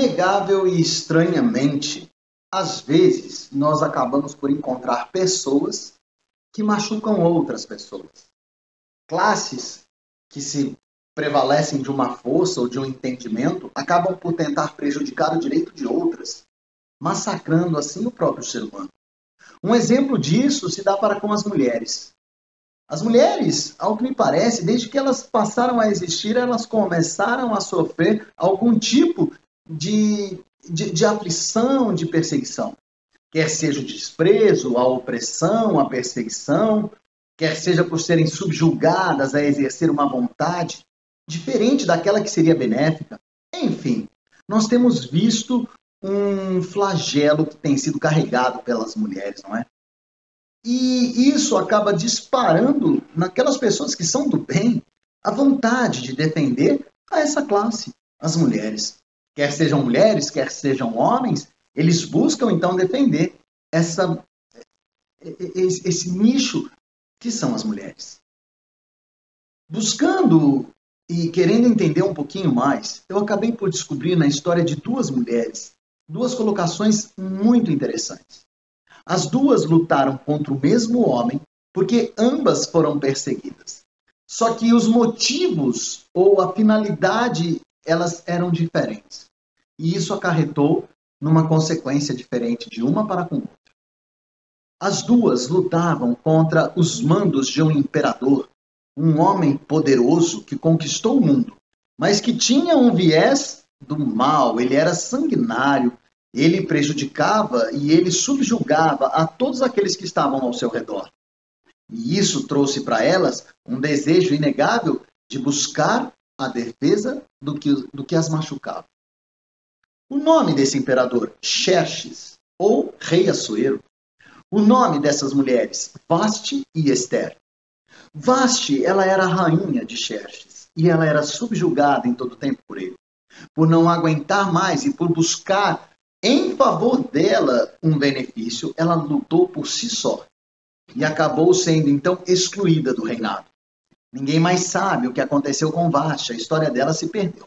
Inegável e estranhamente, às vezes nós acabamos por encontrar pessoas que machucam outras pessoas. Classes que se prevalecem de uma força ou de um entendimento acabam por tentar prejudicar o direito de outras, massacrando assim o próprio ser humano. Um exemplo disso se dá para com as mulheres. As mulheres, ao que me parece, desde que elas passaram a existir, elas começaram a sofrer algum tipo de, de, de aflição, de perseguição. Quer seja o desprezo, a opressão, a perseguição, quer seja por serem subjugadas a exercer uma vontade diferente daquela que seria benéfica. Enfim, nós temos visto um flagelo que tem sido carregado pelas mulheres, não é? E isso acaba disparando naquelas pessoas que são do bem a vontade de defender a essa classe, as mulheres. Quer sejam mulheres, quer sejam homens, eles buscam então defender essa, esse, esse nicho que são as mulheres. Buscando e querendo entender um pouquinho mais, eu acabei por descobrir na história de duas mulheres duas colocações muito interessantes. As duas lutaram contra o mesmo homem porque ambas foram perseguidas. Só que os motivos ou a finalidade elas eram diferentes. E isso acarretou numa consequência diferente de uma para com outra. As duas lutavam contra os mandos de um imperador, um homem poderoso que conquistou o mundo, mas que tinha um viés do mal, ele era sanguinário, ele prejudicava e ele subjugava a todos aqueles que estavam ao seu redor. E isso trouxe para elas um desejo inegável de buscar a defesa do que, do que as machucava. O nome desse imperador, Xerxes, ou Rei Assuero. O nome dessas mulheres, Vaste e Esther. Vaste, ela era a rainha de Xerxes, e ela era subjugada em todo tempo por ele. Por não aguentar mais e por buscar em favor dela um benefício, ela lutou por si só e acabou sendo então excluída do reinado. Ninguém mais sabe o que aconteceu com Vashti, a história dela se perdeu.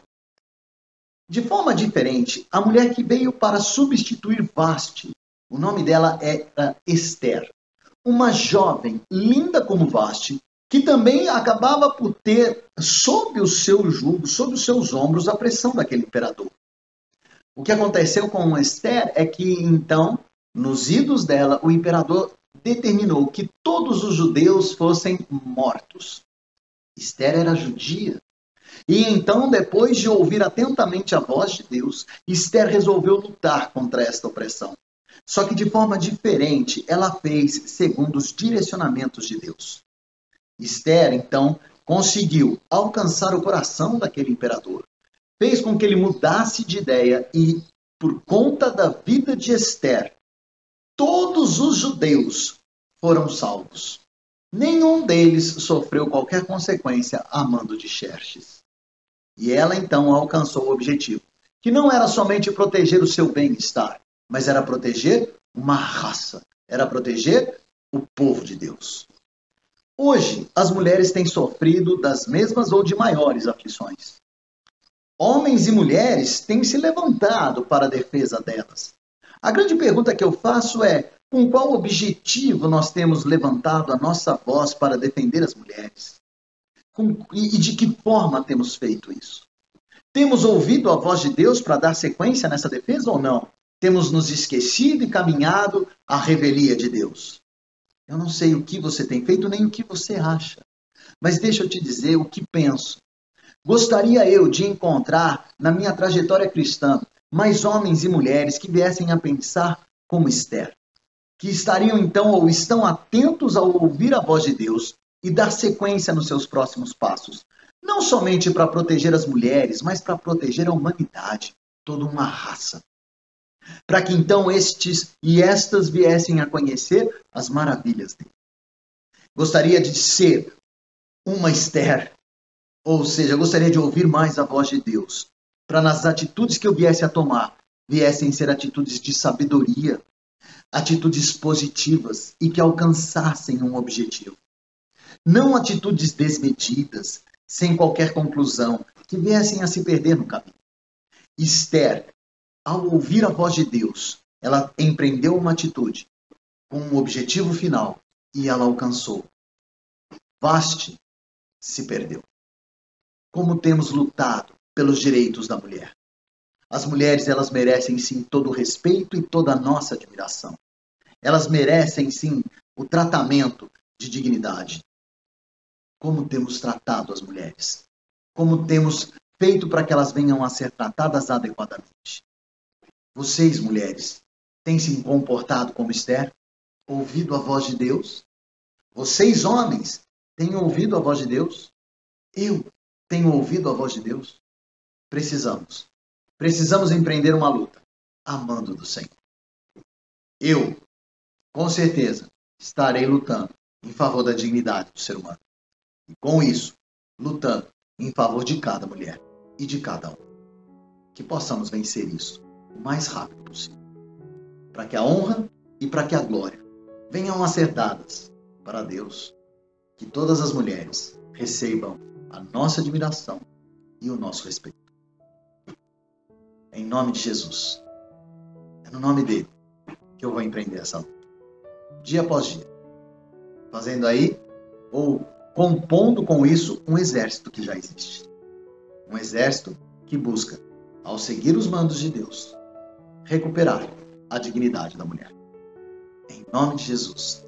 De forma diferente, a mulher que veio para substituir Vashti, o nome dela era Esther, uma jovem linda como Vashti, que também acabava por ter sob o seu jugo, sob os seus ombros, a pressão daquele imperador. O que aconteceu com Esther é que, então, nos idos dela, o imperador determinou que todos os judeus fossem mortos. Esther era judia. E então, depois de ouvir atentamente a voz de Deus, Esther resolveu lutar contra esta opressão. Só que de forma diferente, ela fez segundo os direcionamentos de Deus. Esther, então, conseguiu alcançar o coração daquele imperador fez com que ele mudasse de ideia e, por conta da vida de Esther, todos os judeus foram salvos. Nenhum deles sofreu qualquer consequência a mando de Xerxes. E ela então alcançou o objetivo, que não era somente proteger o seu bem-estar, mas era proteger uma raça, era proteger o povo de Deus. Hoje, as mulheres têm sofrido das mesmas ou de maiores aflições homens e mulheres têm se levantado para a defesa delas. A grande pergunta que eu faço é: com qual objetivo nós temos levantado a nossa voz para defender as mulheres? Com, e, e de que forma temos feito isso? Temos ouvido a voz de Deus para dar sequência nessa defesa ou não? Temos nos esquecido e caminhado à revelia de Deus? Eu não sei o que você tem feito nem o que você acha, mas deixa eu te dizer o que penso Gostaria eu de encontrar na minha trajetória cristã mais homens e mulheres que viessem a pensar como Esther, que estariam então ou estão atentos ao ouvir a voz de Deus e dar sequência nos seus próximos passos, não somente para proteger as mulheres, mas para proteger a humanidade, toda uma raça. Para que então estes e estas viessem a conhecer as maravilhas dele. Gostaria de ser uma Esther ou seja, gostaria de ouvir mais a voz de Deus, para nas atitudes que eu viesse a tomar, viessem ser atitudes de sabedoria, atitudes positivas e que alcançassem um objetivo. Não atitudes desmedidas, sem qualquer conclusão, que viessem a se perder no caminho. Esther ao ouvir a voz de Deus, ela empreendeu uma atitude com um objetivo final e ela alcançou. Vaste se perdeu. Como temos lutado pelos direitos da mulher. As mulheres, elas merecem sim todo o respeito e toda a nossa admiração. Elas merecem sim o tratamento de dignidade. Como temos tratado as mulheres? Como temos feito para que elas venham a ser tratadas adequadamente? Vocês, mulheres, têm se comportado como Esther? Ouvido a voz de Deus? Vocês, homens, têm ouvido a voz de Deus? Eu tenho ouvido a voz de Deus? Precisamos. Precisamos empreender uma luta, amando do Senhor. Eu, com certeza, estarei lutando em favor da dignidade do ser humano. E com isso, lutando em favor de cada mulher e de cada um. Que possamos vencer isso o mais rápido possível. Para que a honra e para que a glória venham a ser dadas para Deus. Que todas as mulheres recebam a nossa admiração e o nosso respeito. Em nome de Jesus. É no nome dele que eu vou empreender essa luta. Dia após dia. Fazendo aí, ou compondo com isso, um exército que já existe. Um exército que busca, ao seguir os mandos de Deus, recuperar a dignidade da mulher. Em nome de Jesus.